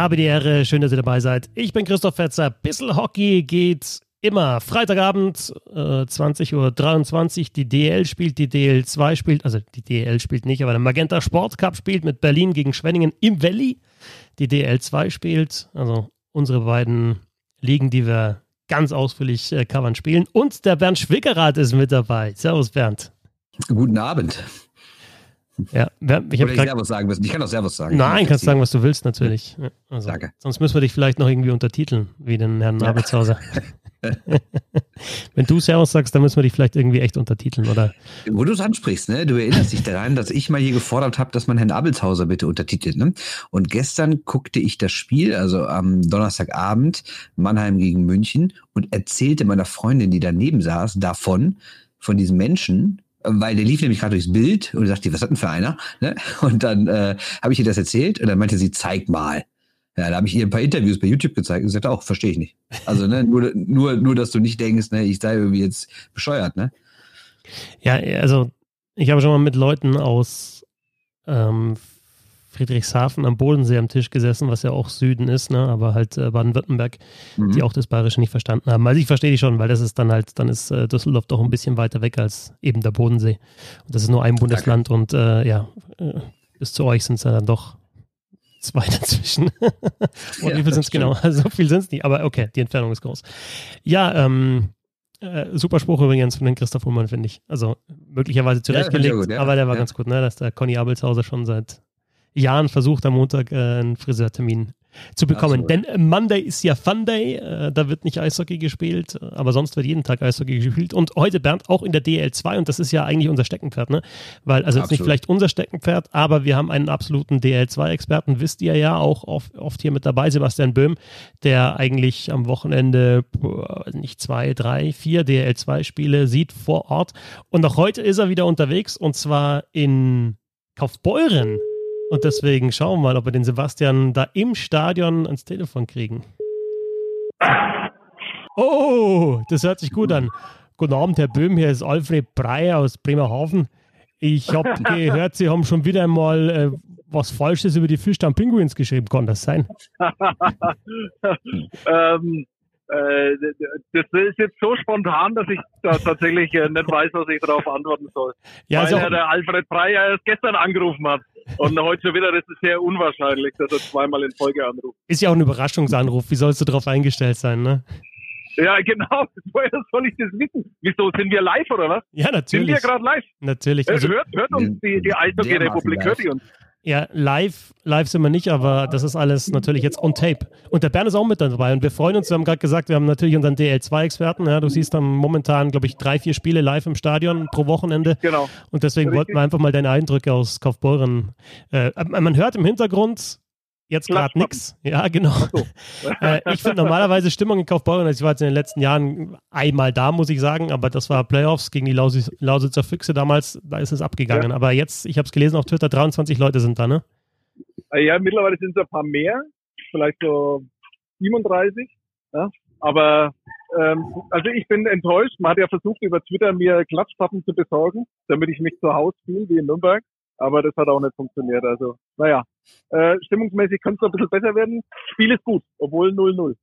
Habe die Ehre, schön, dass ihr dabei seid. Ich bin Christoph Fetzer. Bissel Hockey geht immer. Freitagabend, äh, 20.23 Uhr. Die DL spielt, die DL2 spielt, also die DL spielt nicht, aber der Magenta Sport Cup spielt mit Berlin gegen Schwenningen im Valley. Die DL2 spielt, also unsere beiden Ligen, die wir ganz ausführlich äh, covern, spielen. Und der Bernd Schwickerath ist mit dabei. Servus, Bernd. Guten Abend. Ja, ich, Oder ich Servus sagen müssen. Ich kann auch Servus sagen. Nein, kannst sagen, was du willst, natürlich. Also, Danke. Sonst müssen wir dich vielleicht noch irgendwie untertiteln, wie den Herrn Nabelshauser. Wenn du Servus sagst, dann müssen wir dich vielleicht irgendwie echt untertiteln, oder? Wo du es ansprichst, ne? Du erinnerst dich daran, dass ich mal hier gefordert habe, dass man Herrn Abelshauser bitte untertitelt, ne? Und gestern guckte ich das Spiel, also am Donnerstagabend, Mannheim gegen München, und erzählte meiner Freundin, die daneben saß, davon, von diesem Menschen, weil der lief nämlich gerade durchs Bild und sagte, was hat denn für einer? Ne? Und dann äh, habe ich ihr das erzählt und dann meinte sie, zeig mal. Ja, da habe ich ihr ein paar Interviews bei YouTube gezeigt und sie sagte auch, verstehe ich nicht. Also ne, nur, nur, nur, dass du nicht denkst, ne, ich sei irgendwie jetzt bescheuert, ne? Ja, also ich habe schon mal mit Leuten aus ähm, Friedrichshafen am Bodensee am Tisch gesessen, was ja auch Süden ist, ne? aber halt äh, Baden-Württemberg, mhm. die auch das Bayerische nicht verstanden haben. Also ich verstehe die schon, weil das ist dann halt, dann ist äh, Düsseldorf doch ein bisschen weiter weg als eben der Bodensee. Und das ist nur ein Bundesland Danke. und äh, ja, äh, bis zu euch sind es ja dann doch zwei dazwischen. und ja, wie viel sind es genau? So viel sind es nicht, aber okay, die Entfernung ist groß. Ja, ähm, äh, super Spruch übrigens von den Christoph Hummern, finde ich. Also möglicherweise zurechtgelegt, ja, gut, ja. aber der war ganz gut, ne? dass der Conny Abelshauser schon seit Jahren versucht, am Montag äh, einen Friseurtermin zu bekommen. So. Denn Monday ist ja Fun Day, äh, da wird nicht Eishockey gespielt, aber sonst wird jeden Tag Eishockey gespielt. Und heute, Bernd, auch in der DL2 und das ist ja eigentlich unser Steckenpferd, ne? Weil, also jetzt nicht vielleicht unser Steckenpferd, aber wir haben einen absoluten DL2-Experten, wisst ihr ja, auch oft, oft hier mit dabei, Sebastian Böhm, der eigentlich am Wochenende nicht zwei, drei, vier DL2-Spiele sieht vor Ort. Und auch heute ist er wieder unterwegs und zwar in Kaufbeuren. Und deswegen schauen wir mal, ob wir den Sebastian da im Stadion ans Telefon kriegen. Oh, das hört sich gut an. Guten Abend, Herr Böhm. Hier ist Alfred Breyer aus Bremerhaven. Ich habe gehört, Sie haben schon wieder einmal äh, was Falsches über die Fischdamm Pinguins geschrieben. Kann das sein? ähm, äh, das ist jetzt so spontan, dass ich da tatsächlich äh, nicht weiß, was ich darauf antworten soll. Ja, Weil also, der Alfred Breyer erst gestern angerufen hat. Und heute schon wieder, das ist sehr unwahrscheinlich, dass er zweimal in Folge anruft. Ist ja auch ein Überraschungsanruf. Wie sollst du darauf eingestellt sein, ne? Ja, genau. Woher soll ich das wissen? Wieso sind wir live oder was? Ja, natürlich. Sind wir gerade live? Natürlich. Also, hört, hört uns die, die Eishockey-Republik, hört die uns? Ja, live, live sind wir nicht, aber das ist alles natürlich jetzt on tape. Und der Bern ist auch mit dabei und wir freuen uns. Wir haben gerade gesagt, wir haben natürlich unseren DL2-Experten. Ja, du siehst dann momentan, glaube ich, drei, vier Spiele live im Stadion pro Wochenende. Genau. Und deswegen Richtig. wollten wir einfach mal deine Eindrücke aus Kaufbeuren. Äh, man hört im Hintergrund Jetzt gerade nichts. Ja, genau. So. äh, ich finde normalerweise Stimmung in Kaufbeuren, also ich war jetzt in den letzten Jahren einmal da, muss ich sagen, aber das war Playoffs gegen die Lausitz, Lausitzer Füchse damals, da ist es abgegangen. Ja. Aber jetzt, ich habe es gelesen auf Twitter, 23 Leute sind da, ne? Äh, ja, mittlerweile sind es ein paar mehr, vielleicht so 37. Ja? Aber ähm, also ich bin enttäuscht. Man hat ja versucht, über Twitter mir Klatschpappen zu besorgen, damit ich mich zu Hause fühle wie in Nürnberg aber das hat auch nicht funktioniert. Also, naja, äh, stimmungsmäßig könnte es ein bisschen besser werden. Spiel ist gut, obwohl 0-0.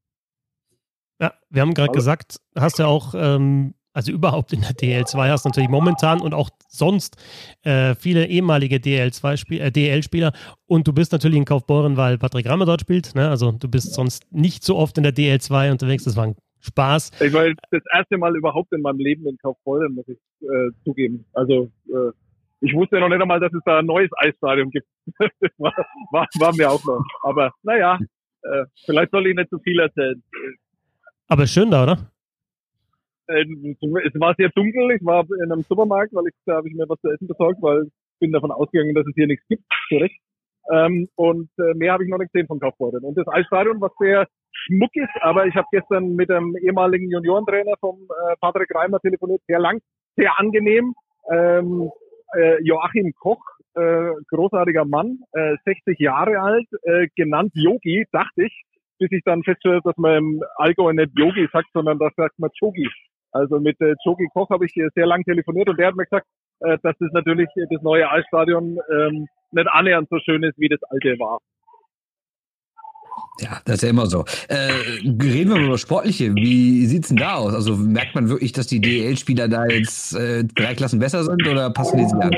Ja, wir haben gerade gesagt, hast ja auch, ähm, also überhaupt in der DL2 hast du natürlich momentan und auch sonst äh, viele ehemalige DL2 äh, DL-Spieler und du bist natürlich in Kaufbeuren, weil Patrick Rammer dort spielt. Ne? Also du bist sonst nicht so oft in der DL2 unterwegs. Das war ein Spaß. Ich war das erste Mal überhaupt in meinem Leben in Kaufbeuren, muss ich äh, zugeben. Also äh, ich wusste noch nicht einmal, dass es da ein neues Eisstadion gibt. war, war, war mir auch noch. Aber naja, äh, vielleicht soll ich nicht zu viel erzählen. Aber schön da, oder? Äh, es war sehr dunkel. Ich war in einem Supermarkt, weil ich da habe ich mir was zu essen besorgt, weil ich bin davon ausgegangen, dass es hier nichts gibt. Zurecht. Ähm, und äh, mehr habe ich noch nicht gesehen von Kaufbeuren. Und das Eisstadion, was sehr schmuck ist, aber ich habe gestern mit dem ehemaligen Juniorentrainer vom äh, Patrick Reimer telefoniert, sehr lang, sehr angenehm. Ähm, äh, Joachim Koch, äh, großartiger Mann, äh, 60 Jahre alt, äh, genannt Yogi, dachte ich, bis ich dann feststelle, dass man im Allgäu nicht Yogi sagt, sondern das sagt man Chogi. Also mit äh, Chogi Koch habe ich sehr lang telefoniert und der hat mir gesagt, äh, dass das natürlich das neue Eisstadion ähm, nicht annähernd so schön ist, wie das alte war. Ja, das ist ja immer so. Äh, reden wir mal über Sportliche. Wie sieht's denn da aus? Also merkt man wirklich, dass die DL-Spieler da jetzt äh, drei Klassen besser sind oder passen die sich an?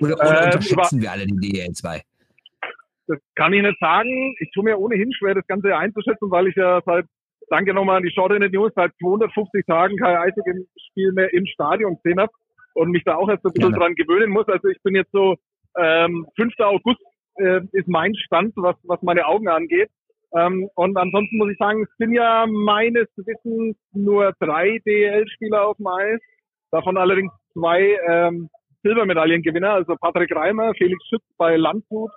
Oder, oder Äh, unterschätzen wir alle die DL 2? Das kann ich nicht sagen. Ich tue mir ohnehin schwer, das Ganze einzuschätzen, weil ich ja seit, danke nochmal an die Shorthanded News, seit 250 Tagen kein Eishockey-Spiel mehr im Stadion gesehen habe und mich da auch erst ein bisschen Gerne. dran gewöhnen muss. Also ich bin jetzt so, ähm, 5. August äh, ist mein Stand, was, was meine Augen angeht. Ähm, und ansonsten muss ich sagen, es sind ja meines Wissens nur drei DL-Spieler auf dem Eis, davon allerdings zwei ähm, Silbermedaillengewinner, also Patrick Reimer, Felix Schütz bei Landshut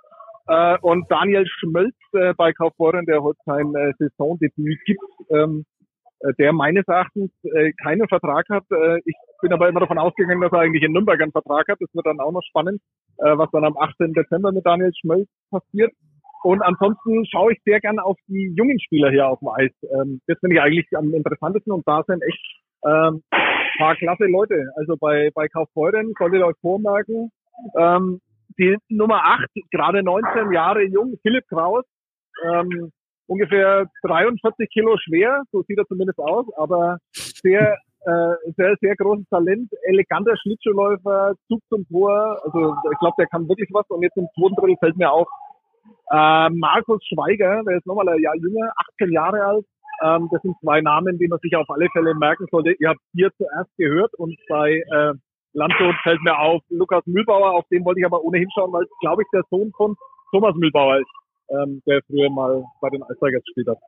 äh, und Daniel Schmölz äh, bei Kaufbeuren, der heute sein äh, Saisondebüt gibt, ähm, äh, der meines Erachtens äh, keinen Vertrag hat. Äh, ich bin aber immer davon ausgegangen, dass er eigentlich in Nürnberg einen Vertrag hat. Das wird dann auch noch spannend, äh, was dann am 18. Dezember mit Daniel Schmölz passiert. Und ansonsten schaue ich sehr gern auf die jungen Spieler hier auf dem Eis. Ähm, das finde ich eigentlich am interessantesten und da sind echt ähm, paar klasse Leute. Also bei, bei Kaufbeuren solltet ihr euch vormerken, ähm, die Nummer 8, gerade 19 Jahre jung, Philipp Kraus, ähm, ungefähr 43 Kilo schwer, so sieht er zumindest aus, aber sehr, äh, sehr, sehr großes Talent, eleganter Schlittschuhläufer, Zug zum Tor, also ich glaube, der kann wirklich was und jetzt im zweiten Drittel fällt mir auf, äh, Markus Schweiger, der ist nochmal ein Jahr jünger, 18 Jahre alt, ähm, das sind zwei Namen, die man sich auf alle Fälle merken sollte. Ihr habt hier zuerst gehört und bei äh, Landshut fällt mir auf Lukas Mühlbauer, auf den wollte ich aber ohnehin schauen, weil glaube ich, der Sohn von Thomas Mühlbauer ist, ähm, der früher mal bei den Eisbergers gespielt hat.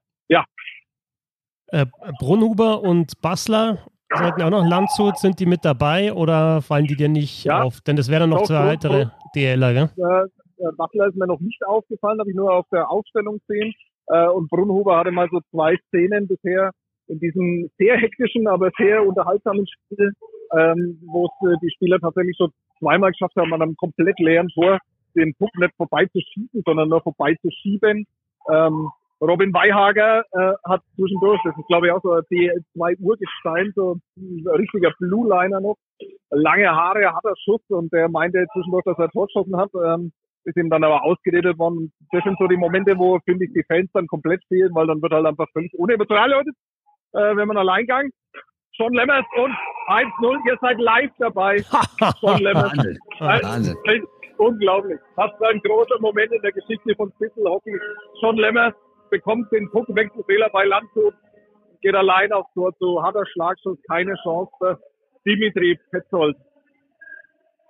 Äh, Brunhuber und Bassler sollten auch noch Landshut, sind die mit dabei oder fallen die dir nicht Ja. auf? Denn das wären dann noch zwei weitere DLer, gell? Äh, äh, Butler ist mir noch nicht aufgefallen, habe ich nur auf der Aufstellung gesehen. Äh, und Brunhuber hatte mal so zwei Szenen bisher in diesem sehr hektischen, aber sehr unterhaltsamen Spiel, ähm, wo es äh, die Spieler tatsächlich so zweimal geschafft haben, an einem komplett leeren Tor den Puck nicht vorbei zu schießen, sondern nur vorbei zu schieben. Ähm, Robin Weihager äh, hat zwischendurch, das ist glaube ich auch so ein DL2 Urgestein, so ein richtiger Blue Liner noch, lange Haare, harter Schuss und der meinte zwischendurch, dass er Torschossen hat, ähm, ist ihm dann aber ausgeredet worden. Das sind so die Momente, wo, finde ich, die Fans dann komplett fehlen, weil dann wird halt einfach völlig unemotional, Leute, äh, wenn man Alleingang. John Lemmers und 1-0, ihr seid live dabei. John Lemmers. Wahnsinn. Äh, Wahnsinn. Unglaublich. Das war ein großer Moment in der Geschichte von Spitzel Hockey. John Lemmers bekommt den Puck, Wechselfehler bei Landshut, geht allein aufs Tor zu, hat er Schlagschuss, keine Chance für Dimitri Petzold.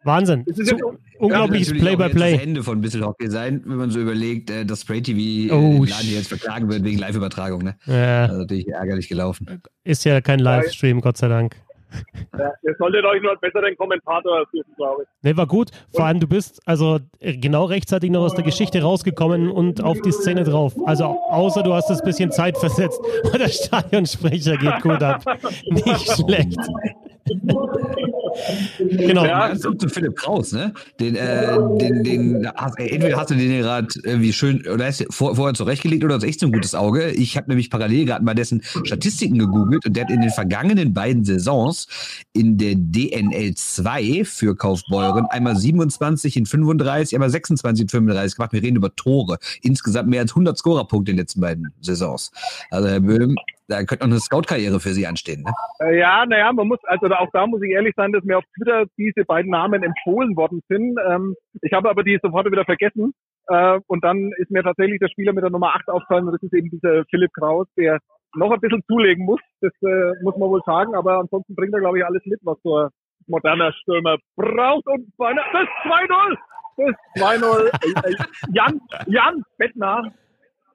Wahnsinn. Das ist jetzt, Unglaubliches auch jetzt Das Play-by-Play. Ende von Bissel Hockey sein, wenn man so überlegt, äh, dass Spray TV Oh, äh, den sh- Laden jetzt verklagen wird wegen Live-Übertragung. Ne? Ja, Also natürlich ärgerlich gelaufen. ist ja kein Livestream, Gott sei Dank. Ja, ihr solltet euch nur einen besseren Kommentator suchen, glaube ich. Ne, war gut. Vor allem, du bist also äh, genau rechtzeitig noch aus der Geschichte rausgekommen und auf die Szene drauf. Also außer du hast es ein bisschen Zeit versetzt und der Stadionsprecher geht gut ab. Nicht schlecht. Genau. Ja. Zurück zu Philipp Kraus, ne? Den, äh, den, den, hast, äh, entweder hast du den gerade irgendwie schön, oder hast du vor, vorher zurechtgelegt oder hast echt so ein gutes Auge. Ich habe nämlich parallel gerade mal dessen Statistiken gegoogelt und der hat in den vergangenen beiden Saisons in der DNL 2 für Kaufbeuren einmal 27 in 35, einmal 26 in 35 gemacht. Wir reden über Tore. Insgesamt mehr als 100 Scorerpunkte in den letzten beiden Saisons. Also Herr Böhm, da könnte noch eine Scout-Karriere für Sie anstehen, ne? Äh, Ja, naja, man muss, also auch da muss ich ehrlich sein, dass mir auf Twitter diese beiden Namen empfohlen worden sind. Ähm, ich habe aber die sofort wieder vergessen. Äh, und dann ist mir tatsächlich der Spieler mit der Nummer 8 aufgefallen. und Das ist eben dieser Philipp Kraus, der noch ein bisschen zulegen muss. Das äh, muss man wohl sagen. Aber ansonsten bringt er, glaube ich, alles mit, was so ein moderner Stürmer braucht. Und bei einer, das 2-0! Das 2-0. Äh, äh, Jan, Jan Bettner,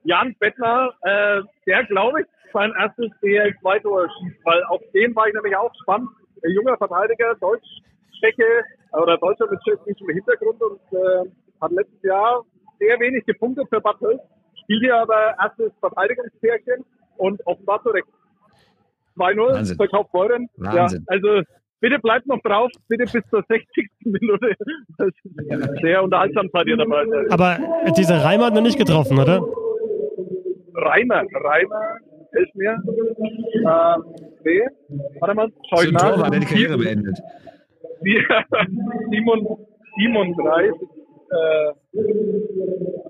Jan Bettner, äh, der, glaube ich, sein erstes DL2-Tor schießt, weil auf den war ich nämlich auch spannend. Ein junger Verteidiger, Deutsch, Tscheche oder Deutscher mit tschechischem Hintergrund und äh, hat letztes Jahr sehr wenig gepunktet für Bad Hölz, spielt hier aber erstes Verteidigungspärchen und offenbar zurecht. 2-0 Wahnsinn. für Kaufbeuren. Ja, Wahnsinn. also bitte bleibt noch drauf, bitte bis zur 60. Minute. Das ist sehr unterhaltsam seid ihr dabei. Aber dieser Reimer hat noch nicht getroffen, oder? Reimer, Reimer, hilf mir. Ähm, nee, warte mal, schau ich nach. Tor war der die Karriere beendet. Die- 37, äh,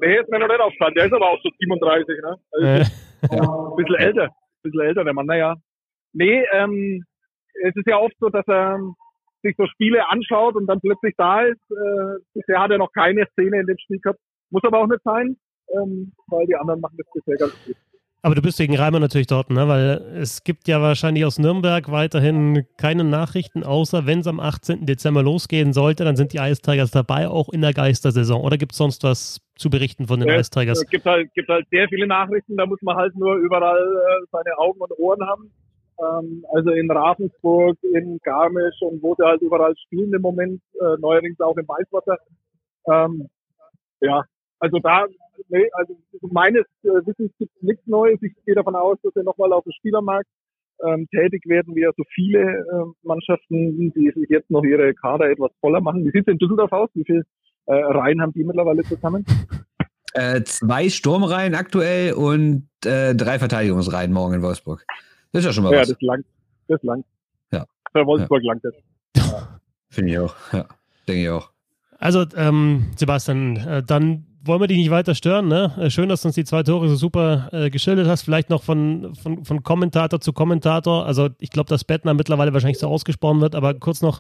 Nee, ist mir noch nicht aufgefallen. Der ist aber auch so 37, ne? Also Äh, ja. Ein bisschen älter. Ein bisschen älter, der Mann, naja. Nee, ähm, es ist ja oft so, dass er sich so Spiele anschaut und dann plötzlich da ist. Äh, bisher hat er noch keine Szene in dem Spiel gehabt. Muss aber auch nicht sein, ähm, weil die anderen machen das bisher ganz gut. Aber du bist wegen Reimer natürlich dort, ne? Weil es gibt ja wahrscheinlich aus Nürnberg weiterhin keine Nachrichten, außer wenn es am 18. Dezember losgehen sollte, dann sind die Ice Tigers dabei, auch in der Geistersaison. Oder gibt es sonst was zu berichten von den Ja, Ice Tigers? Es gibt halt, gibt halt sehr viele Nachrichten, da muss man halt nur überall äh, seine Augen und Ohren haben. Ähm, also in Ravensburg, in Garmisch und wo sie halt überall spielen im Moment, äh, neuerdings auch im Weißwasser. Ähm, ja, also da, nee, also meines äh, Wissens gibt es nichts Neues. Ich gehe davon aus, dass wir nochmal auf dem Spielermarkt ähm, tätig werden, wie ja so viele äh, Mannschaften, die sich jetzt noch ihre Kader etwas voller machen. Wie sieht es in Düsseldorf aus? Wie viele äh, Reihen haben die mittlerweile zusammen? Äh, zwei Sturmreihen aktuell und äh, drei Verteidigungsreihen morgen in Wolfsburg. Das ist ja schon mal Ja, was. das langt. Das langt. Ja. Für Wolfsburg langt das. Finde ich auch. Ja, denke ich auch. Also, ähm, Sebastian, äh, dann wollen wir dich nicht weiter stören. Ne? Äh, Schön, dass du uns die zwei Tore so super äh, geschildert hast. Vielleicht noch von, von, von Kommentator zu Kommentator. Also, ich glaube, dass Bettner mittlerweile wahrscheinlich so ausgesprochen wird, aber kurz noch.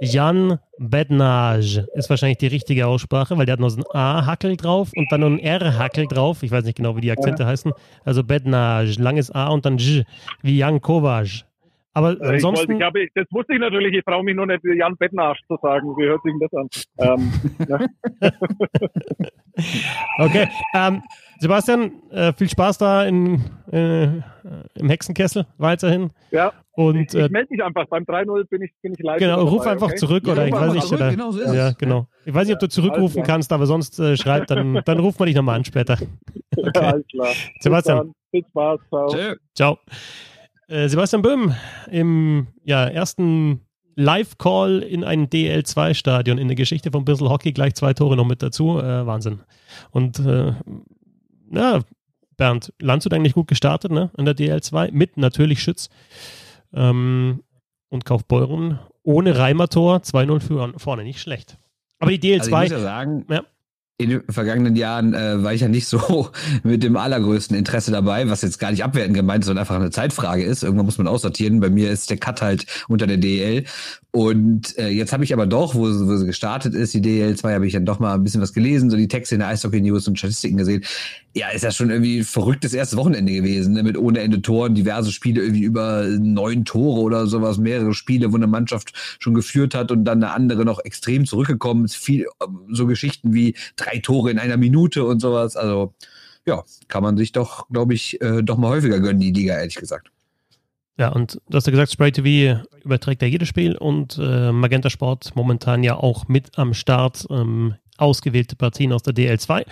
Jan Bednage ist wahrscheinlich die richtige Aussprache, weil der hat noch so ein A-Hackel drauf und dann noch ein R-Hackel drauf. Ich weiß nicht genau, wie die Akzente heißen. Also Bednage, langes A und dann J, wie Jan Kovac. Aber Äh, Ich wollte, ansonsten, ich habe, das wusste ich natürlich, ich traue mich nur nicht, Jan Bettnarsch zu sagen. Wie hört sich denn das an? Ähm, ja. Okay. Ähm, Sebastian, äh, viel Spaß da in, äh, im Hexenkessel weiterhin. ja. Und Ich, äh, ich melde mich einfach. Beim 3-0 bin ich, bin ich live. genau, dabei, ruf einfach okay? zurück oder Ja, ich weiß einfach nicht. zurück, Oder, genau so ist es. ja, genau. Ich weiß nicht, ob du zurückrufen klar. kannst, aber sonst äh, schreib, dann, dann rufen wir dich nochmal an später. Ja, Okay. alles klar. Sebastian. Viel Spaß. Ciao. Tschö. Ciao. Äh, Sebastian Böhm im ja, ersten Live-Call in ein DL2-Stadion in der Geschichte von Bissel Hockey, gleich zwei Tore noch mit dazu. Äh, Wahnsinn. Und äh, ja, Bernd, Landshut eigentlich gut gestartet, ne? In der DL2, mit natürlich Schütz. Ähm, und Kaufbeuren ohne Reimertor 2-0 für vorne, nicht schlecht. Aber die DL2, Also ich muss ja sagen, Ja. In den vergangenen Jahren äh, war ich ja nicht so mit dem allergrößten Interesse dabei, was jetzt gar nicht abwertend gemeint ist, sondern einfach eine Zeitfrage ist. Irgendwann muss man aussortieren. Bei mir ist der Cut halt unter der DL. Und äh, jetzt habe ich aber doch, wo, wo sie gestartet ist, die DL2, habe ich dann doch mal ein bisschen was gelesen, so die Texte in der Eishockey News und Statistiken gesehen. Ja, ist ja schon irgendwie ein verrücktes erstes Wochenende gewesen, ne? mit ohne Ende Toren, diverse Spiele, irgendwie über neun Tore oder sowas, mehrere Spiele, wo eine Mannschaft schon geführt hat und dann eine andere noch extrem zurückgekommen ist. Viel ähm, so Geschichten wie drei Tore in einer Minute und sowas. Also ja, kann man sich doch, glaube ich, äh, doch mal häufiger gönnen, die Liga, ehrlich gesagt. Ja, und du hast ja gesagt, Spray TV überträgt ja jedes Spiel und äh, Magenta Sport momentan ja auch mit am Start ähm, ausgewählte Partien aus der DL2.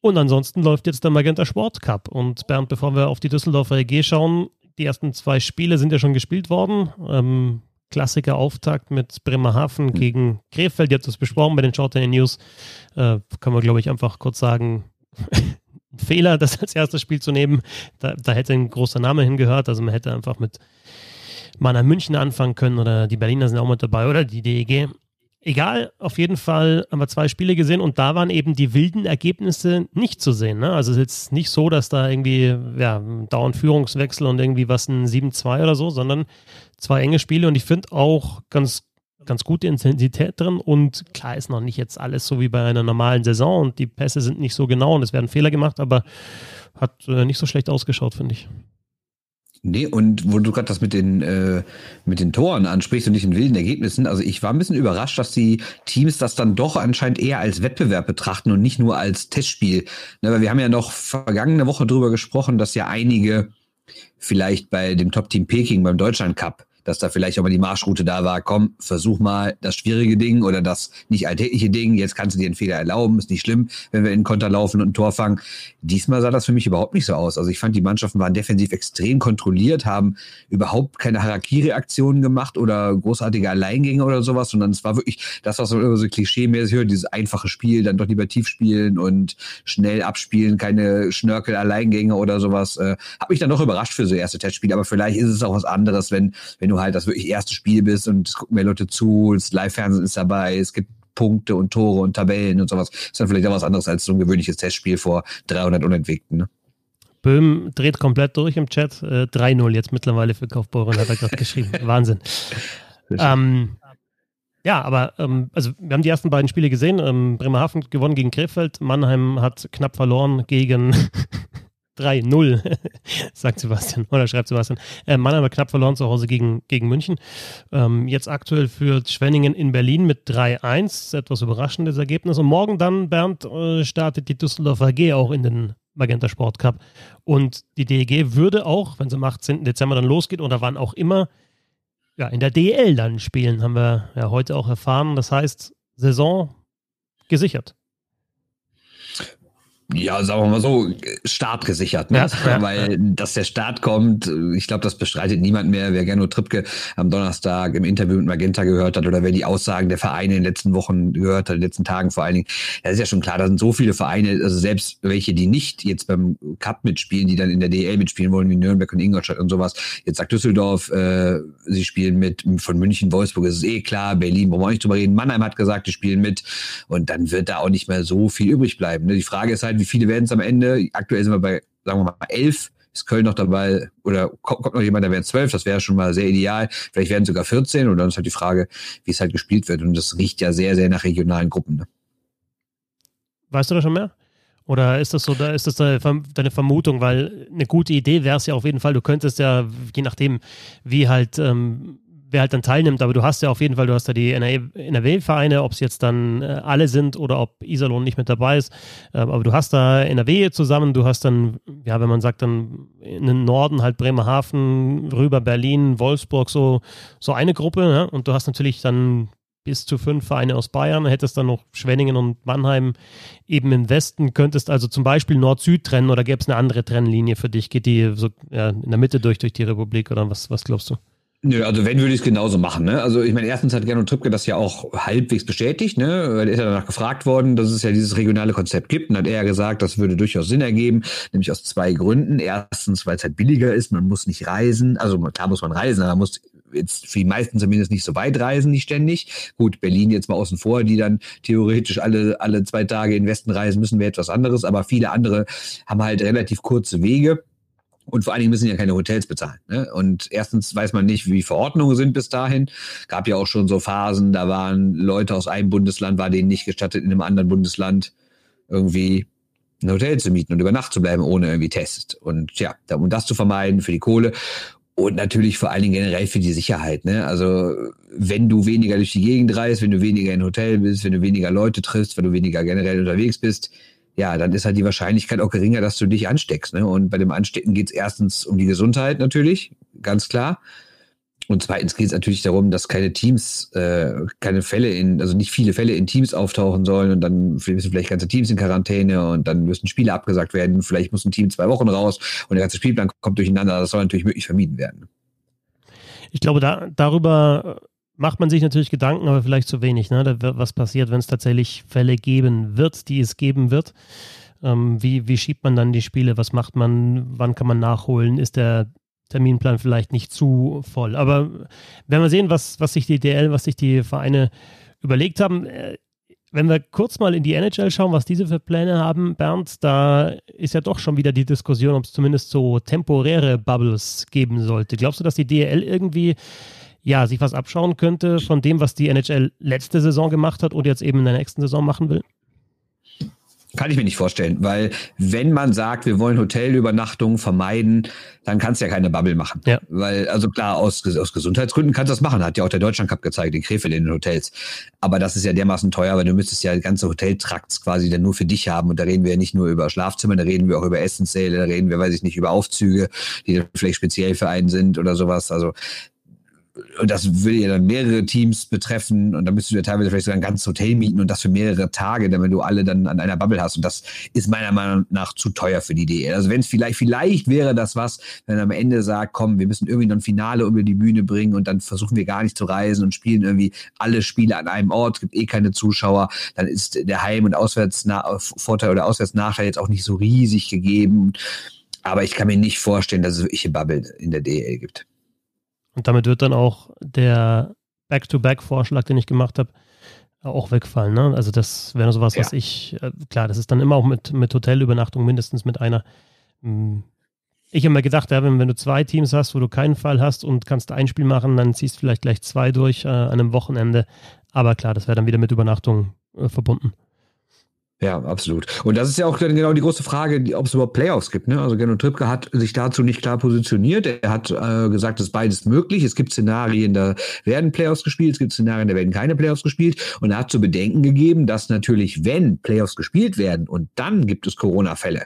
Und ansonsten läuft jetzt der Magenta Sport Cup. Und Bernd, bevor wir auf die Düsseldorfer EG schauen, die ersten zwei Spiele sind ja schon gespielt worden. Ähm, Klassiker Auftakt mit Bremerhaven gegen Krefeld. Ihr habt das besprochen bei den Shorten News. Äh, kann man, glaube ich, einfach kurz sagen, Fehler, das als erstes Spiel zu nehmen. Da, da hätte ein großer Name hingehört. Also man hätte einfach mit Mannheim München anfangen können oder die Berliner sind auch mit dabei oder die DEG. Egal, auf jeden Fall haben wir zwei Spiele gesehen und da waren eben die wilden Ergebnisse nicht zu sehen. Ne? Also es ist jetzt nicht so, dass da irgendwie ja, dauernd Führungswechsel und irgendwie was ein 7-2 oder so, sondern zwei enge Spiele und ich finde auch ganz, ganz gute Intensität drin und klar ist noch nicht jetzt alles so wie bei einer normalen Saison und die Pässe sind nicht so genau und es werden Fehler gemacht, aber hat äh, nicht so schlecht ausgeschaut, finde ich. Nee, und wo du gerade das mit den, äh, mit den Toren ansprichst und nicht in wilden Ergebnissen, also ich war ein bisschen überrascht, dass die Teams das dann doch anscheinend eher als Wettbewerb betrachten und nicht nur als Testspiel. Ne, weil wir haben ja noch vergangene Woche drüber gesprochen, dass ja einige vielleicht bei dem Top-Team Peking beim Deutschland Cup dass da vielleicht auch mal die Marschroute da war, komm, versuch mal das schwierige Ding oder das nicht alltägliche Ding, jetzt kannst du dir einen Fehler erlauben, ist nicht schlimm, wenn wir in den Konter laufen und ein Tor fangen. Diesmal sah das für mich überhaupt nicht so aus. Also ich fand, die Mannschaften waren defensiv extrem kontrolliert, haben überhaupt keine Harakiri-Aktionen gemacht oder großartige Alleingänge oder sowas, sondern es war wirklich das, was man immer so klischee-mäßig hört, dieses einfache Spiel, dann doch lieber tief spielen und schnell abspielen, keine Schnörkel-Alleingänge oder sowas. Äh, hat mich dann doch überrascht für so erste Testspiele, aber vielleicht ist es auch was anderes, wenn, wenn du halt das wirklich erste Spiel bist und es gucken mehr Leute zu, das Live-Fernsehen ist dabei, es gibt Punkte und Tore und Tabellen und sowas. Ist dann vielleicht auch was anderes als so ein gewöhnliches Testspiel vor 300 Unentwickelten. Ne? Böhm dreht komplett durch im Chat. Äh, 3-0 jetzt mittlerweile für Kaufbeuren, hat er gerade geschrieben. Wahnsinn. Ähm, ja, aber ähm, also wir haben die ersten beiden Spiele gesehen. Ähm, Bremerhaven gewonnen gegen Krefeld. Mannheim hat knapp verloren gegen 3-0, sagt Sebastian, oder schreibt Sebastian. Äh, Mannheim hat knapp verloren zu Hause gegen, gegen München. Ähm, jetzt aktuell führt Schwenningen in Berlin mit 3-1. Etwas überraschendes Ergebnis. Und morgen dann, Bernd, äh, startet die Düsseldorfer AG auch in den Magenta Sport Cup. Und die DEG würde auch, wenn es am 18. Dezember dann losgeht oder wann auch immer, ja, in der DL dann spielen, haben wir ja heute auch erfahren. Das heißt, Saison gesichert ja, sagen wir mal so, Start gesichert, ne? Ja, Weil, dass der Start kommt, ich glaube, das bestreitet niemand mehr. Wer Gernot Trippke am Donnerstag im Interview mit Magenta gehört hat oder wer die Aussagen der Vereine in den letzten Wochen gehört hat, in den letzten Tagen vor allen Dingen, da ist ja schon klar, da sind so viele Vereine, also selbst welche, die nicht jetzt beim Cup mitspielen, die dann in der DL mitspielen wollen, wie Nürnberg und Ingolstadt und sowas. Jetzt sagt Düsseldorf, äh, sie spielen mit von München, Wolfsburg, das ist eh klar, Berlin, wollen wir auch nicht drüber reden. Mannheim hat gesagt, die spielen mit und dann wird da auch nicht mehr so viel übrig bleiben. Ne? Die Frage ist halt, wie viele werden es am Ende? Aktuell sind wir bei, sagen wir mal, elf. Ist Köln noch dabei oder kommt, noch jemand, der wären zwölf, das wäre schon mal sehr ideal. Vielleicht werden sogar 14 und dann ist halt die Frage, wie es halt gespielt wird. Und das riecht ja sehr, sehr nach regionalen Gruppen. Ne? Weißt du da schon mehr? Oder ist das so, da ist das deine Vermutung? Weil eine gute Idee wäre es ja auf jeden Fall, du könntest ja, je nachdem, wie halt ähm, wer halt dann teilnimmt, aber du hast ja auf jeden Fall, du hast ja die NRW-Vereine, ob es jetzt dann äh, alle sind oder ob Iserlohn nicht mit dabei ist, äh, aber du hast da NRW zusammen, du hast dann, ja, wenn man sagt, dann in den Norden halt Bremerhaven, rüber Berlin, Wolfsburg, so, so eine Gruppe, ja? und du hast natürlich dann bis zu fünf Vereine aus Bayern, hättest dann noch Schwenningen und Mannheim eben im Westen, könntest also zum Beispiel Nord-Süd trennen oder gäbe es eine andere Trennlinie für dich? Geht die so ja, in der Mitte durch, durch die Republik oder was, was glaubst du? Nö, also wenn würde ich es genauso machen. Ne? Also ich meine, erstens hat Gernot Trippke das ja auch halbwegs bestätigt, ne? weil er ist ja danach gefragt worden, dass es ja dieses regionale Konzept gibt. Und hat er ja gesagt, das würde durchaus Sinn ergeben, nämlich aus zwei Gründen. Erstens, weil es halt billiger ist, man muss nicht reisen. Also klar muss man reisen, aber man muss jetzt für die meisten zumindest nicht so weit reisen, nicht ständig. Gut, Berlin jetzt mal außen vor, die dann theoretisch alle, alle zwei Tage in den Westen reisen müssen, wäre etwas anderes. Aber viele andere haben halt relativ kurze Wege. Und vor allen Dingen müssen ja keine Hotels bezahlen. Ne? Und erstens weiß man nicht, wie Verordnungen sind bis dahin. Gab ja auch schon so Phasen, da waren Leute aus einem Bundesland, war denen nicht gestattet, in einem anderen Bundesland irgendwie ein Hotel zu mieten und über Nacht zu bleiben, ohne irgendwie Test. Und ja, um das zu vermeiden für die Kohle und natürlich vor allen Dingen generell für die Sicherheit. Ne? Also wenn du weniger durch die Gegend reist, wenn du weniger in Hotel bist, wenn du weniger Leute triffst, wenn du weniger generell unterwegs bist, ja, dann ist halt die Wahrscheinlichkeit auch geringer, dass du dich ansteckst. Ne? Und bei dem Anstecken geht es erstens um die Gesundheit natürlich, ganz klar. Und zweitens geht es natürlich darum, dass keine Teams, äh, keine Fälle in, also nicht viele Fälle in Teams auftauchen sollen und dann müssen vielleicht ganze Teams in Quarantäne und dann müssen Spiele abgesagt werden. Vielleicht muss ein Team zwei Wochen raus und der ganze Spielplan kommt durcheinander. Das soll natürlich möglich vermieden werden. Ich glaube, da, darüber macht man sich natürlich Gedanken, aber vielleicht zu wenig. Ne? Was passiert, wenn es tatsächlich Fälle geben wird, die es geben wird? Ähm, wie, wie schiebt man dann die Spiele? Was macht man? Wann kann man nachholen? Ist der Terminplan vielleicht nicht zu voll? Aber werden wir sehen, was, was sich die DL, was sich die Vereine überlegt haben. Äh, wenn wir kurz mal in die NHL schauen, was diese für Pläne haben, Bernd, da ist ja doch schon wieder die Diskussion, ob es zumindest so temporäre Bubbles geben sollte. Glaubst du, dass die DL irgendwie ja, sich was abschauen könnte von dem, was die NHL letzte Saison gemacht hat und jetzt eben in der nächsten Saison machen will? Kann ich mir nicht vorstellen, weil wenn man sagt, wir wollen Hotelübernachtungen vermeiden, dann kannst du ja keine Bubble machen. Ja. Weil, also klar, aus, aus Gesundheitsgründen kannst du das machen, hat ja auch der Deutschland Cup gezeigt, in Krefeld in den Hotels. Aber das ist ja dermaßen teuer, weil du müsstest ja ganze Hoteltrakts quasi dann nur für dich haben. Und da reden wir ja nicht nur über Schlafzimmer, da reden wir auch über Essenssäle, da reden wir, weiß ich nicht, über Aufzüge, die dann vielleicht speziell für einen sind oder sowas. Also und das will ja dann mehrere Teams betreffen und dann müsstest du ja teilweise vielleicht sogar ein ganzes Hotel mieten und das für mehrere Tage, damit du alle dann an einer Bubble hast. Und das ist meiner Meinung nach zu teuer für die DL. Also wenn es vielleicht, vielleicht wäre das was, wenn am Ende sagt, komm, wir müssen irgendwie noch ein Finale über die Bühne bringen und dann versuchen wir gar nicht zu reisen und spielen irgendwie alle Spiele an einem Ort, gibt eh keine Zuschauer, dann ist der Heim- und Auswärtsvorteil oder Auswärtsnachteil jetzt auch nicht so riesig gegeben. Aber ich kann mir nicht vorstellen, dass es wirklich eine Bubble in der DL gibt. Und damit wird dann auch der Back-to-Back-Vorschlag, den ich gemacht habe, auch wegfallen. Ne? Also das wäre sowas, ja. was ich, äh, klar, das ist dann immer auch mit, mit Hotelübernachtung mindestens mit einer. Mh, hm, ich habe mir gedacht, ja, wenn, wenn, du zwei Teams hast, wo du keinen Fall hast und kannst ein Spiel machen, dann ziehst du vielleicht gleich zwei durch äh, an einem Wochenende. Aber klar, das wäre dann wieder mit Übernachtung äh, verbunden. Ja, absolut. Und das ist ja auch genau die große Frage, ob es überhaupt Playoffs gibt. Ne? Also Gernot Trippke hat sich dazu nicht klar positioniert. Er hat äh, gesagt, es ist beides möglich. Es gibt Szenarien, da werden Playoffs gespielt. Es gibt Szenarien, da werden keine Playoffs gespielt. Und er hat zu bedenken gegeben, dass natürlich, wenn Playoffs gespielt werden und dann gibt es Corona-Fälle,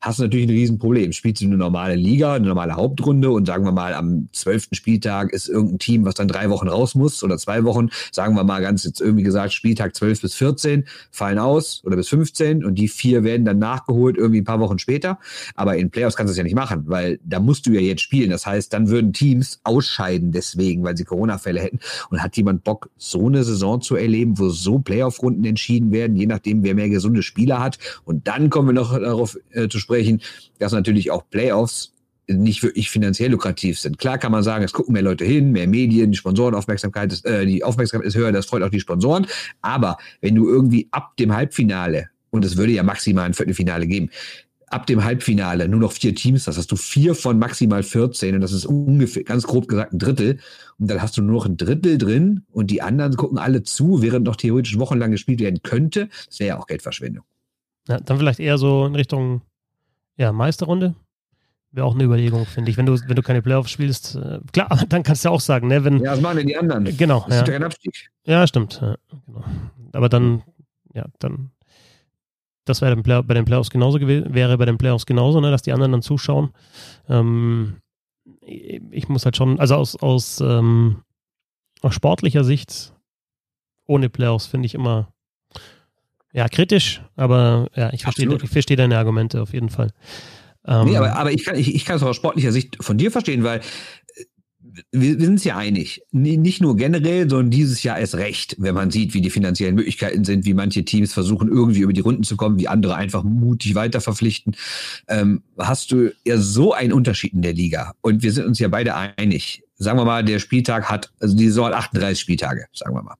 hast du natürlich ein Riesenproblem. Spielst du eine normale Liga, eine normale Hauptrunde und sagen wir mal, am zwölften Spieltag ist irgendein Team, was dann drei Wochen raus muss oder zwei Wochen, sagen wir mal ganz jetzt irgendwie gesagt, Spieltag 12 bis 14 fallen aus oder bis 15 und die vier werden dann nachgeholt irgendwie ein paar Wochen später. Aber in Playoffs kannst du das ja nicht machen, weil da musst du ja jetzt spielen. Das heißt, dann würden Teams ausscheiden deswegen, weil sie Corona-Fälle hätten. Und hat jemand Bock, so eine Saison zu erleben, wo so Playoff-Runden entschieden werden, je nachdem, wer mehr gesunde Spieler hat. Und dann kommen wir noch darauf äh, zu sprechen, sprechen, dass natürlich auch Playoffs nicht wirklich finanziell lukrativ sind. Klar kann man sagen, es gucken mehr Leute hin, mehr Medien, die Sponsorenaufmerksamkeit ist, äh, die Aufmerksamkeit ist höher, das freut auch die Sponsoren. Aber wenn du irgendwie ab dem Halbfinale, und es würde ja maximal ein Viertelfinale geben, ab dem Halbfinale nur noch vier Teams hast, hast du vier von maximal 14 und das ist ungefähr, ganz grob gesagt, ein Drittel. Und dann hast du nur noch ein Drittel drin und die anderen gucken alle zu, während noch theoretisch wochenlang gespielt werden könnte. Das wäre ja auch Geldverschwendung. Ja, dann vielleicht eher so in Richtung ja, Meisterrunde wäre auch eine Überlegung, finde ich. Wenn du, wenn du keine Playoffs spielst, äh, klar, dann kannst du ja auch sagen, ne, wenn. Ja, was machen denn die anderen? Genau. Das ja. ist ja kein Abstieg. Ja, stimmt. Ja, genau. Aber dann, ja, dann, das wäre bei den Playoffs genauso gewesen, wäre bei den Playoffs genauso, ne, dass die anderen dann zuschauen. Ähm, ich muss halt schon, also aus, aus, ähm, aus sportlicher Sicht, ohne Playoffs finde ich immer ja, kritisch, aber ja, ich verstehe, ich verstehe deine Argumente auf jeden Fall. Ähm, nee, aber, aber ich kann ich, ich kann es aus sportlicher Sicht von dir verstehen, weil äh, wir, wir sind uns ja einig. Nicht nur generell, sondern dieses Jahr erst recht, wenn man sieht, wie die finanziellen Möglichkeiten sind, wie manche Teams versuchen, irgendwie über die Runden zu kommen, wie andere einfach mutig weiter verpflichten. Ähm, hast du ja so einen Unterschied in der Liga. Und wir sind uns ja beide einig. Sagen wir mal, der Spieltag hat, also die Saison hat 38 Spieltage, sagen wir mal.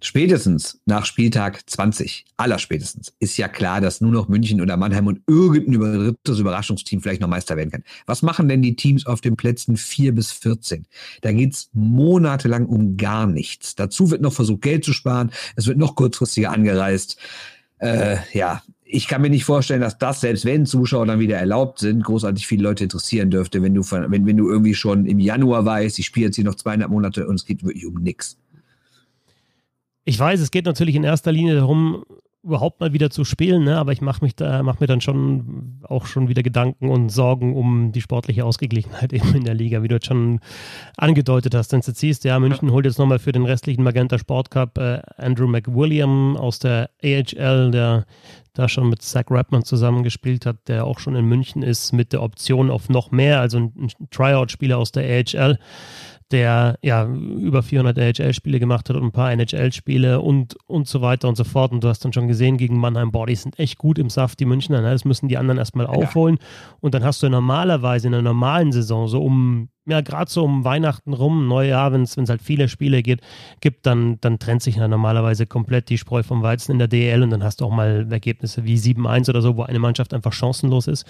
Spätestens nach Spieltag 20, allerspätestens, ist ja klar, dass nur noch München oder Mannheim und irgendein drittes Überraschungsteam vielleicht noch Meister werden kann. Was machen denn die Teams auf den Plätzen 4 bis 14? Da geht's monatelang um gar nichts. Dazu wird noch versucht, Geld zu sparen. Es wird noch kurzfristiger angereist. Äh, ja, ich kann mir nicht vorstellen, dass das, selbst wenn Zuschauer dann wieder erlaubt sind, großartig viele Leute interessieren dürfte, wenn du, wenn, wenn du irgendwie schon im Januar weißt, ich spiele jetzt hier noch zweieinhalb Monate und es geht wirklich um nichts. Ich weiß, es geht natürlich in erster Linie darum, überhaupt mal wieder zu spielen, ne? aber ich mache mich da, mache mir dann schon auch schon wieder Gedanken und Sorgen um die sportliche Ausgeglichenheit eben in der Liga, wie du jetzt schon angedeutet hast. Denn du siehst, ja, München holt jetzt nochmal für den restlichen Magenta Sport Cup äh, Andrew McWilliam aus der AHL, der da schon mit Zach Rapman zusammengespielt hat, der auch schon in München ist, mit der Option auf noch mehr, also ein, ein Tryout-Spieler aus der AHL der ja über 400 NHL-Spiele gemacht hat und ein paar NHL-Spiele und, und so weiter und so fort. Und du hast dann schon gesehen, gegen Mannheim Body sind echt gut im Saft, die Münchner. Ne? Das müssen die anderen erstmal aufholen. Ja. Und dann hast du normalerweise in einer normalen Saison, so um, ja, gerade so um Weihnachten rum, Neujahr, wenn es halt viele Spiele geht, gibt, dann, dann trennt sich ja normalerweise komplett die Spreu vom Weizen in der DL und dann hast du auch mal Ergebnisse wie 7-1 oder so, wo eine Mannschaft einfach chancenlos ist.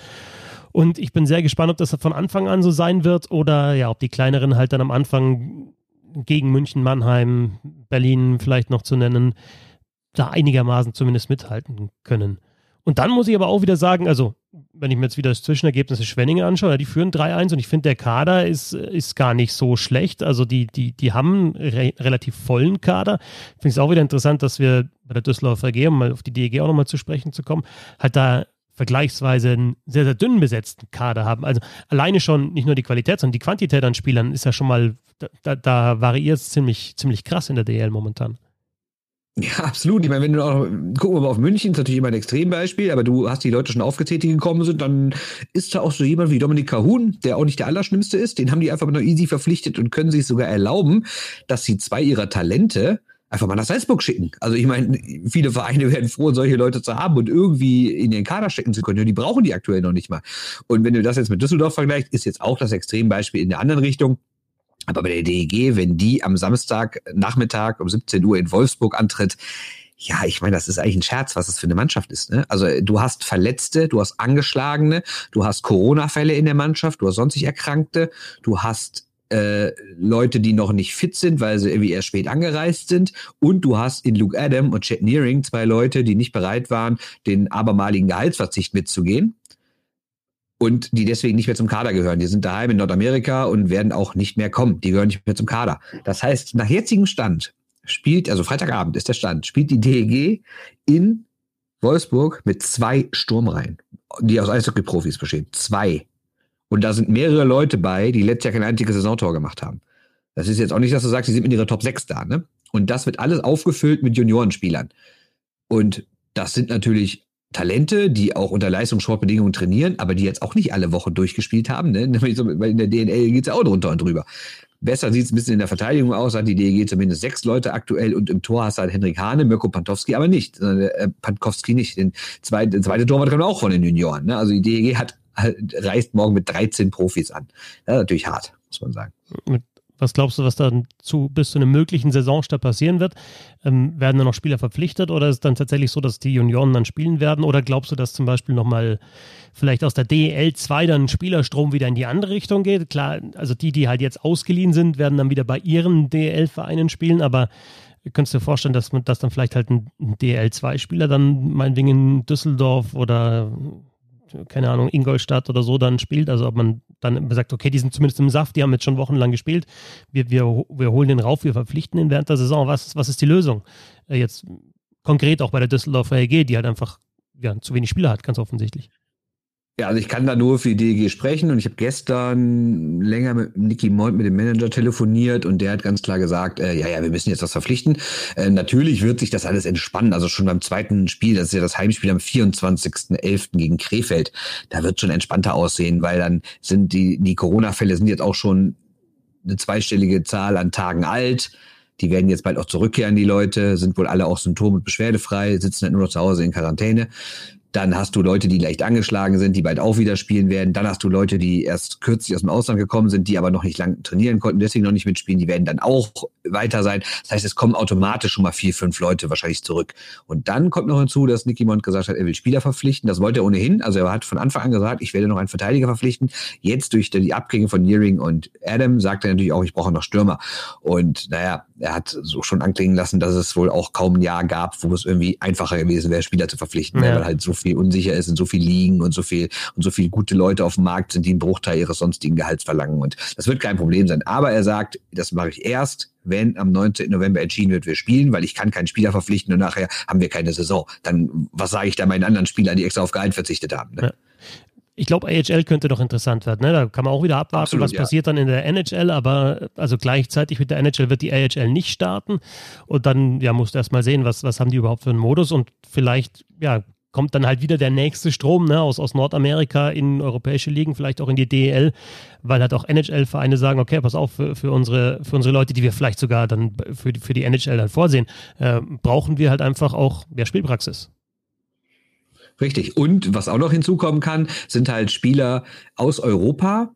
Und ich bin sehr gespannt, ob das von Anfang an so sein wird oder ja, ob die kleineren halt dann am Anfang gegen München, Mannheim, Berlin vielleicht noch zu nennen, da einigermaßen zumindest mithalten können. Und dann muss ich aber auch wieder sagen, also wenn ich mir jetzt wieder das Zwischenergebnis des Schwenninge anschaue, die führen 3-1 und ich finde, der Kader ist, ist gar nicht so schlecht. Also die, die, die haben einen re relativ vollen Kader. Ich finde es auch wieder interessant, dass wir bei der Düsseldorfer AG, um mal auf die DEG auch nochmal zu sprechen zu kommen, halt da vergleichsweise einen sehr, sehr dünn besetzten Kader haben. Also alleine schon nicht nur die Qualität, sondern die Quantität an Spielern ist ja schon mal, da, da variiert es ziemlich, ziemlich krass in der DL momentan. Ja, absolut. Ich meine, wenn du auch, gucken wir mal auf München, ist natürlich immer ein Extrembeispiel, aber du hast die Leute schon aufgezählt, die gekommen sind, dann ist da auch so jemand wie Dominik Cahun, der auch nicht der Allerschlimmste ist, den haben die einfach nur easy verpflichtet und können sich sogar erlauben, dass sie zwei ihrer Talente einfach mal nach Salzburg schicken. Also ich meine, viele Vereine werden froh, solche Leute zu haben und irgendwie in den Kader stecken zu können. die brauchen die aktuell noch nicht mal. Und wenn du das jetzt mit Düsseldorf vergleichst, ist jetzt auch das Extrembeispiel in der anderen Richtung. Aber bei der DEG, wenn die am Samstag Nachmittag um 17 Uhr in Wolfsburg antritt, ja, ich meine, das ist eigentlich ein Scherz, was das für eine Mannschaft ist. Ne? Also du hast Verletzte, du hast Angeschlagene, du hast Corona-Fälle in der Mannschaft, du hast sonstig Erkrankte, du hast äh, Leute, die noch nicht fit sind, weil sie irgendwie erst spät angereist sind. Und du hast in Luke Adam und Chet Nearing zwei Leute, die nicht bereit waren, den abermaligen Gehaltsverzicht mitzugehen. Und die deswegen nicht mehr zum Kader gehören. Die sind daheim in Nordamerika und werden auch nicht mehr kommen. Die gehören nicht mehr zum Kader. Das heißt, nach jetzigem Stand spielt, also Freitagabend ist der Stand, spielt die DEG in Wolfsburg mit zwei Sturmreihen, die aus Eishockey-Profis bestehen. Zwei. Und da sind mehrere Leute bei, die letztes Jahr kein einziges Saisontor gemacht haben. Das ist jetzt auch nicht, dass du sagst, die sind mit ihrer Top 6 da, ne? Und das wird alles aufgefüllt mit Juniorenspielern. Und das sind natürlich Talente, die auch unter Leistungssportbedingungen trainieren, aber die jetzt auch nicht alle Wochen durchgespielt haben. Ne? In der DNL geht es ja auch drunter und drüber. Besser sieht es ein bisschen in der Verteidigung aus, hat die DEG zumindest sechs Leute aktuell und im Tor hast du halt Henrik Hane, Mirko Pantowski aber nicht. Äh, Pankowski nicht. Den zweite, der zweite Torwart kommt auch von den Junioren. Ne? Also die DEG hat reist morgen mit 13 Profis an. Ist natürlich hart, muss man sagen. Was glaubst du, was dann zu, bis zu einem möglichen Saisonstart passieren wird? Ähm, werden da noch Spieler verpflichtet oder ist es dann tatsächlich so, dass die Junioren dann spielen werden? Oder glaubst du, dass zum Beispiel nochmal vielleicht aus der DEL 2 dann Spielerstrom wieder in die andere Richtung geht? Klar, also die, die halt jetzt ausgeliehen sind, werden dann wieder bei ihren DEL-Vereinen spielen, aber könntest du dir vorstellen, dass, dass dann vielleicht halt ein DL2-Spieler dann meinetwegen in Düsseldorf oder keine Ahnung, Ingolstadt oder so dann spielt. Also ob man dann sagt, okay, die sind zumindest im Saft, die haben jetzt schon wochenlang gespielt. Wir, wir, wir holen den rauf, wir verpflichten ihn während der Saison. Was, was ist die Lösung? Äh, jetzt konkret auch bei der Düsseldorfer EG, die halt einfach ja, zu wenig Spieler hat, ganz offensichtlich. Ja, also ich kann da nur für die DG sprechen und ich habe gestern länger mit Nicky Mold, mit dem Manager telefoniert und der hat ganz klar gesagt, äh, ja, ja, wir müssen jetzt was verpflichten. Äh, natürlich wird sich das alles entspannen, also schon beim zweiten Spiel, das ist ja das Heimspiel am 24.11. gegen Krefeld, da wird schon entspannter aussehen, weil dann sind die, die Corona-Fälle sind jetzt auch schon eine zweistellige Zahl an Tagen alt. Die werden jetzt bald auch zurückkehren, die Leute, sind wohl alle auch symptom- und beschwerdefrei, sitzen halt nur noch zu Hause in Quarantäne. Dann hast du Leute, die leicht angeschlagen sind, die bald auch wieder spielen werden. Dann hast du Leute, die erst kürzlich aus dem Ausland gekommen sind, die aber noch nicht lang trainieren konnten, deswegen noch nicht mitspielen. Die werden dann auch weiter sein. Das heißt, es kommen automatisch schon mal vier, fünf Leute wahrscheinlich zurück. Und dann kommt noch hinzu, dass Nicky Mond gesagt hat, er will Spieler verpflichten. Das wollte er ohnehin. Also er hat von Anfang an gesagt, ich werde noch einen Verteidiger verpflichten. Jetzt durch die Abgänge von Nearing und Adam sagt er natürlich auch, ich brauche noch Stürmer. Und naja, er hat so schon anklingen lassen, dass es wohl auch kaum ein Jahr gab, wo es irgendwie einfacher gewesen wäre, Spieler zu verpflichten, ja. weil halt so viel unsicher ist und so viel liegen und so viel und so viel gute Leute auf dem Markt sind, die einen Bruchteil ihres sonstigen Gehalts verlangen. Und das wird kein Problem sein. Aber er sagt, das mache ich erst, wenn am 19. November entschieden wird, wir spielen, weil ich kann keinen Spieler verpflichten und nachher haben wir keine Saison. Dann, was sage ich da meinen anderen Spielern, die extra auf Gehalt verzichtet haben? Ne? Ja. Ich glaube, AHL könnte doch interessant werden. Ne? Da kann man auch wieder abwarten, Absolut, was ja. passiert dann in der NHL. Aber also gleichzeitig mit der NHL wird die AHL nicht starten. Und dann ja, musst du erst mal sehen, was, was haben die überhaupt für einen Modus. Und vielleicht ja, kommt dann halt wieder der nächste Strom ne, aus, aus Nordamerika in europäische Ligen, vielleicht auch in die DEL, weil halt auch NHL-Vereine sagen, okay, pass auf, für, für, unsere, für unsere Leute, die wir vielleicht sogar dann für, für die NHL dann vorsehen, äh, brauchen wir halt einfach auch mehr Spielpraxis. Richtig. Und was auch noch hinzukommen kann, sind halt Spieler aus Europa,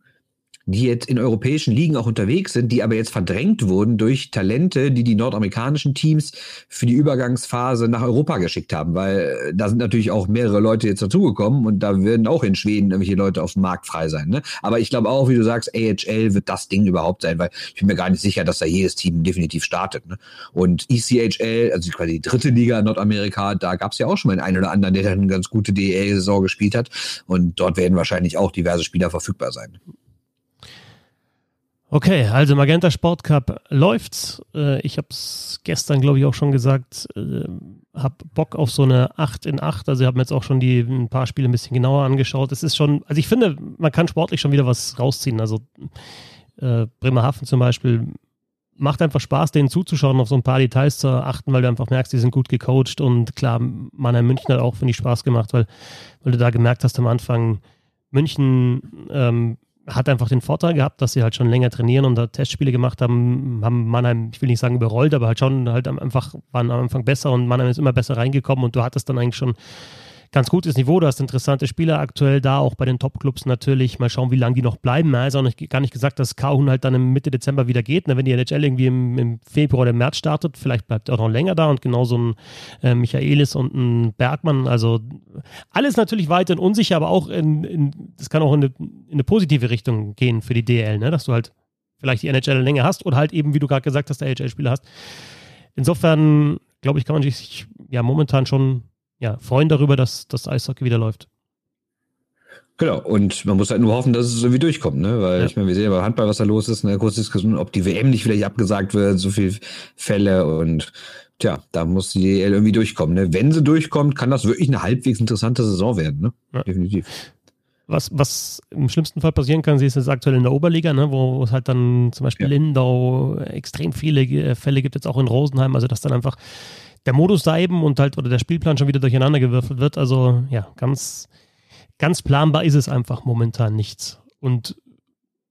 die jetzt in europäischen Ligen auch unterwegs sind, die aber jetzt verdrängt wurden durch Talente, die die nordamerikanischen Teams für die Übergangsphase nach Europa geschickt haben, weil äh, da sind natürlich auch mehrere Leute jetzt dazugekommen und da werden auch in Schweden irgendwelche Leute auf dem Markt frei sein. Ne? Aber ich glaube auch, wie du sagst, AHL wird das Ding überhaupt sein, weil ich bin mir gar nicht sicher, dass da jedes Team definitiv startet. Ne? Und ECHL, also quasi die dritte Liga in Nordamerika, da gab es ja auch schon mal einen oder anderen, der dann eine ganz gute DEL-Saison gespielt hat und dort werden wahrscheinlich auch diverse Spieler verfügbar sein. Okay, also Magenta Sport Cup läuft. Äh, ich habe es gestern, glaube ich, auch schon gesagt. Äh, hab Bock auf so eine 8 in 8. Also ich habe mir jetzt auch schon die ein paar Spiele ein bisschen genauer angeschaut. Es ist schon, also ich finde, man kann sportlich schon wieder was rausziehen. Also äh, Bremerhaven zum Beispiel macht einfach Spaß, denen zuzuschauen, auf so ein paar Details zu achten, weil du einfach merkst, die sind gut gecoacht und klar, Mannheim München hat auch, finde ich, Spaß gemacht, weil, weil du da gemerkt hast am Anfang, München ähm, hat einfach den Vorteil gehabt, dass sie halt schon länger trainieren und da Testspiele gemacht haben, haben Mannheim, ich will nicht sagen überrollt, aber halt schon halt einfach waren am Anfang besser und Mannheim ist immer besser reingekommen und du hattest dann eigentlich schon ganz gutes Niveau. Du hast interessante Spieler aktuell da, auch bei den Top-Clubs natürlich. Mal schauen, wie lange die noch bleiben. Er ist auch nicht, gar nicht gesagt, dass Kahun halt dann im Mitte Dezember wieder geht. Na, wenn die NHL irgendwie im, im, Februar oder März startet, vielleicht bleibt er auch noch länger da und genauso ein äh, Michaelis und ein Bergmann. Also alles natürlich weiterhin unsicher, aber auch in, in das kann auch in eine, in eine positive Richtung gehen für die DL, ne? dass du halt vielleicht die NHL länger hast oder halt eben, wie du gerade gesagt hast, der NHL-Spieler hast. Insofern, glaube ich, kann man sich ja momentan schon ja, freuen darüber, dass das Eishockey wieder läuft. Genau, und man muss halt nur hoffen, dass es irgendwie durchkommt, ne? Weil ja. ich meine, wir sehen ja bei Handball, was da los ist, eine kurze Diskussion, ob die WM nicht vielleicht abgesagt wird, so viele Fälle und tja, da muss die DL irgendwie durchkommen. Ne? Wenn sie durchkommt, kann das wirklich eine halbwegs interessante Saison werden, ne? Ja. Definitiv. Was, was im schlimmsten Fall passieren kann, sie ist jetzt aktuell in der Oberliga, ne, wo es halt dann zum Beispiel ja. Lindau extrem viele Fälle gibt, jetzt auch in Rosenheim, also dass dann einfach der Modus da eben und halt oder der Spielplan schon wieder durcheinander gewürfelt wird. Also ja, ganz, ganz planbar ist es einfach momentan nichts. Und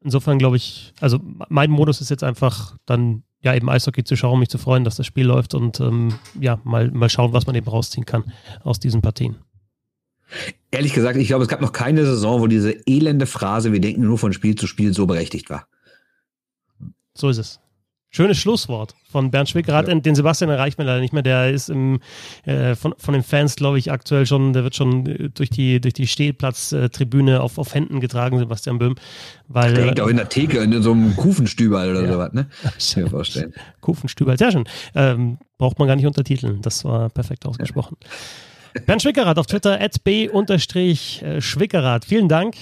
insofern glaube ich, also mein Modus ist jetzt einfach dann ja eben Eishockey zu schauen, mich zu freuen, dass das Spiel läuft und ähm, ja, mal, mal schauen, was man eben rausziehen kann aus diesen Partien. Ehrlich gesagt, ich glaube, es gab noch keine Saison, wo diese elende Phrase, wir denken nur von Spiel zu Spiel, so berechtigt war. So ist es. Schönes Schlusswort von Bernd Schwickerath. Ja. Den Sebastian erreicht man leider nicht mehr. Der ist im, äh, von, von den Fans, glaube ich, aktuell schon, der wird schon äh, durch die, durch die Stehplatztribüne auf, auf Händen getragen, Sebastian Böhm. Weil, der hängt auch in der Theke, in so einem Kufenstüberl oder ja. sowas, ne? Ich mir vorstellen. Kufenstüberl, sehr schön. Ähm, braucht man gar nicht untertiteln. Das war perfekt ausgesprochen. Ja. Bernd Schwickerath auf Twitter, at b-schwickerath. Vielen Dank.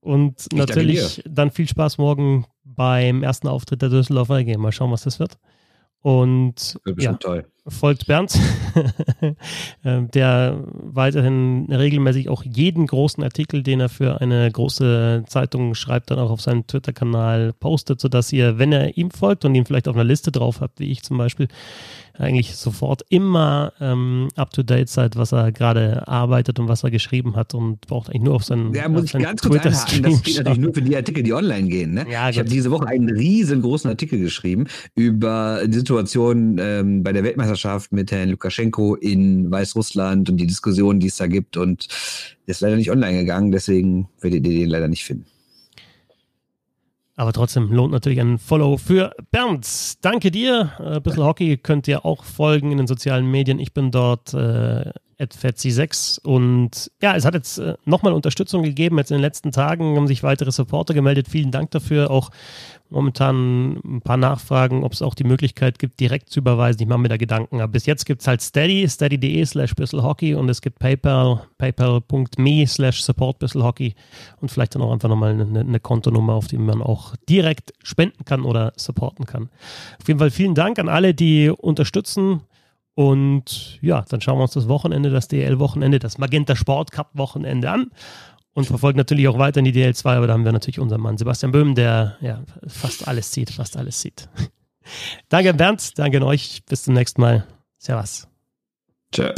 Und ich natürlich dann viel Spaß morgen beim ersten Auftritt der Düsseldorfer AG. Mal schauen, was das wird. Und ja, folgt Bernd, ähm, der weiterhin regelmäßig auch jeden großen Artikel, den er für eine große Zeitung schreibt, dann auch auf seinem Twitter-Kanal postet, sodass ihr, wenn er ihm folgt und ihn vielleicht auf einer Liste drauf habt, wie ich zum Beispiel, eigentlich sofort immer ähm, up-to-date seid, was er gerade arbeitet und was er geschrieben hat und braucht eigentlich nur auf seinen Ja, muss ich ganz kurz einhaken, das geht natürlich nur für die Artikel, die online gehen. Ne? Ja, ich habe diese Woche einen riesengroßen Artikel geschrieben über die Situation ähm, bei der Weltmeisterschaft mit Herrn Lukaschenko in Weißrussland und die Diskussion, die es da gibt und ist leider nicht online gegangen, deswegen werdet ihr den leider nicht finden. Aber trotzdem lohnt natürlich ein Follow für Bernd. Danke dir. Ein äh, bisschen Hockey könnt ihr auch folgen in den sozialen Medien. Ich bin dort äh, Fetzi6 und ja, es hat jetzt äh, nochmal Unterstützung gegeben. Jetzt in den letzten Tagen haben sich weitere Supporter gemeldet. Vielen Dank dafür. Auch momentan ein paar Nachfragen, ob es auch die Möglichkeit gibt, direkt zu überweisen. Ich mache mir da Gedanken. Aber bis jetzt gibt es halt Steady, steady.de slash Hockey und es gibt PayPal, paypal.me slash support Hockey und vielleicht dann auch einfach nochmal eine, eine Kontonummer, auf die man auch direkt spenden kann oder supporten kann. Auf jeden Fall vielen Dank an alle, die unterstützen. Und ja, dann schauen wir uns das Wochenende, das DL-Wochenende, das Magenta Sport Cup-Wochenende an und verfolgt natürlich auch weiter in die DL2, aber da haben wir natürlich unseren Mann Sebastian Böhm, der ja fast alles sieht, fast alles sieht. danke Bernd, danke an euch, bis zum nächsten Mal. Servus. Ciao.